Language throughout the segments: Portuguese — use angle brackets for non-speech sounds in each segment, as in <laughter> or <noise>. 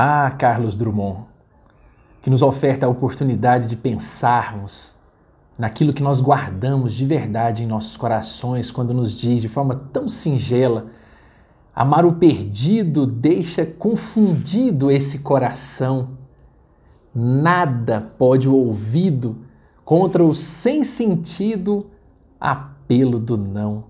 Ah, Carlos Drummond, que nos oferta a oportunidade de pensarmos naquilo que nós guardamos de verdade em nossos corações, quando nos diz de forma tão singela: amar o perdido deixa confundido esse coração. Nada pode o ouvido contra o sem sentido apelo do não.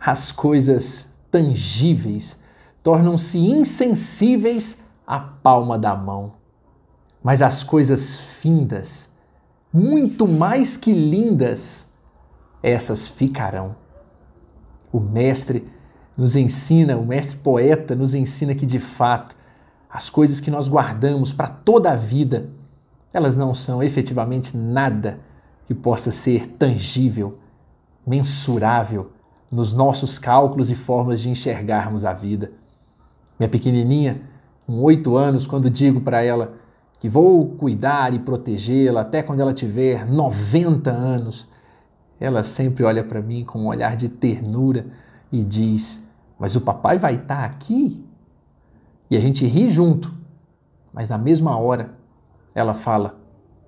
As coisas tangíveis tornam-se insensíveis à palma da mão. Mas as coisas findas, muito mais que lindas, essas ficarão. O mestre nos ensina, o mestre poeta nos ensina que de fato as coisas que nós guardamos para toda a vida, elas não são efetivamente nada que possa ser tangível, mensurável nos nossos cálculos e formas de enxergarmos a vida. Minha pequenininha, com oito anos, quando digo para ela que vou cuidar e protegê-la até quando ela tiver 90 anos, ela sempre olha para mim com um olhar de ternura e diz: Mas o papai vai estar tá aqui? E a gente ri junto, mas na mesma hora ela fala: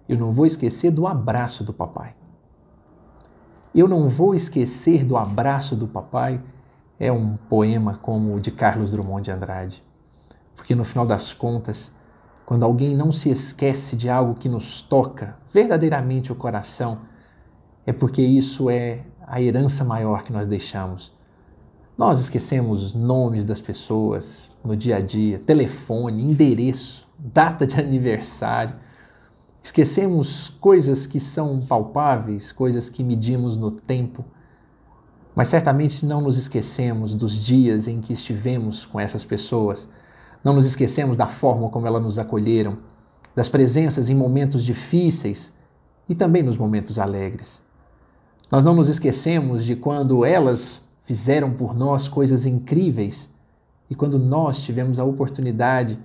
Eu não vou esquecer do abraço do papai. Eu não vou esquecer do abraço do papai é um poema como o de Carlos Drummond de Andrade. Porque no final das contas, quando alguém não se esquece de algo que nos toca verdadeiramente o coração, é porque isso é a herança maior que nós deixamos. Nós esquecemos nomes das pessoas no dia a dia, telefone, endereço, data de <laughs> aniversário. Esquecemos coisas que são palpáveis, coisas que medimos no tempo. Mas certamente não nos esquecemos dos dias em que estivemos com essas pessoas não nos esquecemos da forma como elas nos acolheram, das presenças em momentos difíceis e também nos momentos alegres. Nós não nos esquecemos de quando elas fizeram por nós coisas incríveis e quando nós tivemos a oportunidade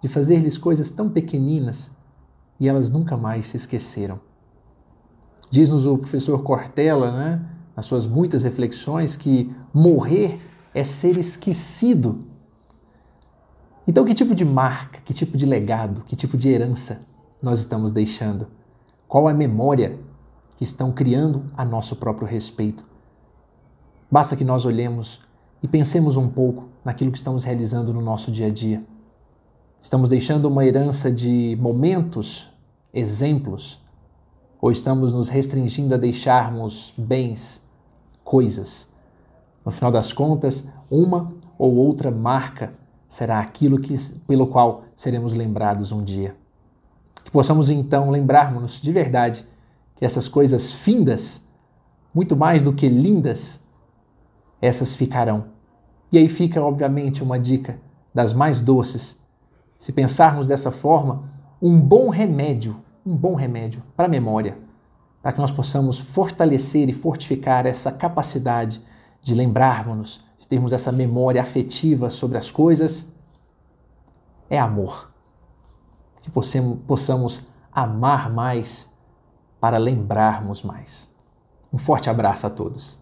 de fazer-lhes coisas tão pequeninas e elas nunca mais se esqueceram. Diz-nos o professor Cortella, né, nas suas muitas reflexões, que morrer é ser esquecido então, que tipo de marca, que tipo de legado, que tipo de herança nós estamos deixando? Qual a memória que estão criando a nosso próprio respeito? Basta que nós olhemos e pensemos um pouco naquilo que estamos realizando no nosso dia a dia. Estamos deixando uma herança de momentos, exemplos, ou estamos nos restringindo a deixarmos bens, coisas? No final das contas, uma ou outra marca será aquilo que, pelo qual seremos lembrados um dia. Que possamos então lembrarmos de verdade que essas coisas findas, muito mais do que lindas, essas ficarão. E aí fica, obviamente, uma dica das mais doces. Se pensarmos dessa forma, um bom remédio, um bom remédio para a memória, para que nós possamos fortalecer e fortificar essa capacidade de lembrarmos termos essa memória afetiva sobre as coisas, é amor. Que possamos, amar mais para lembrarmos mais. Um forte abraço a todos.